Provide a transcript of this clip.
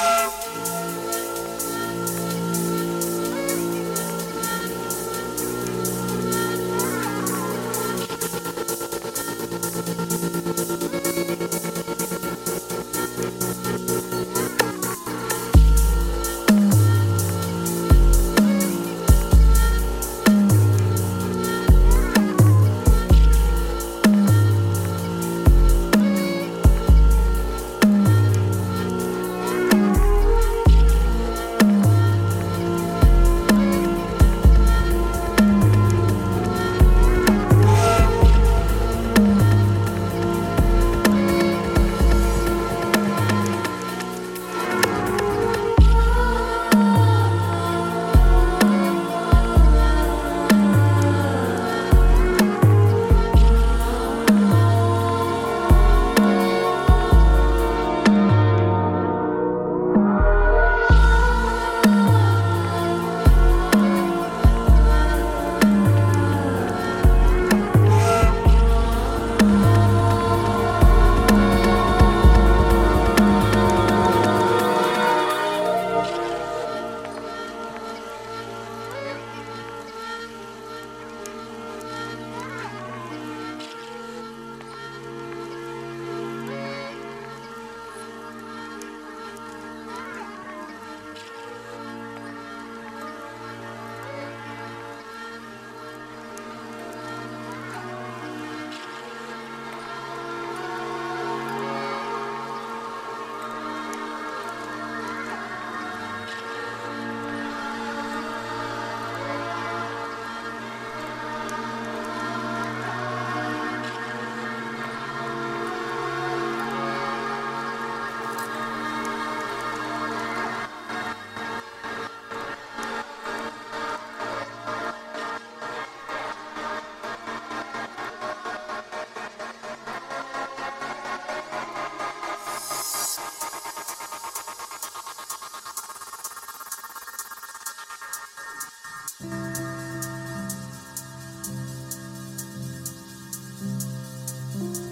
Música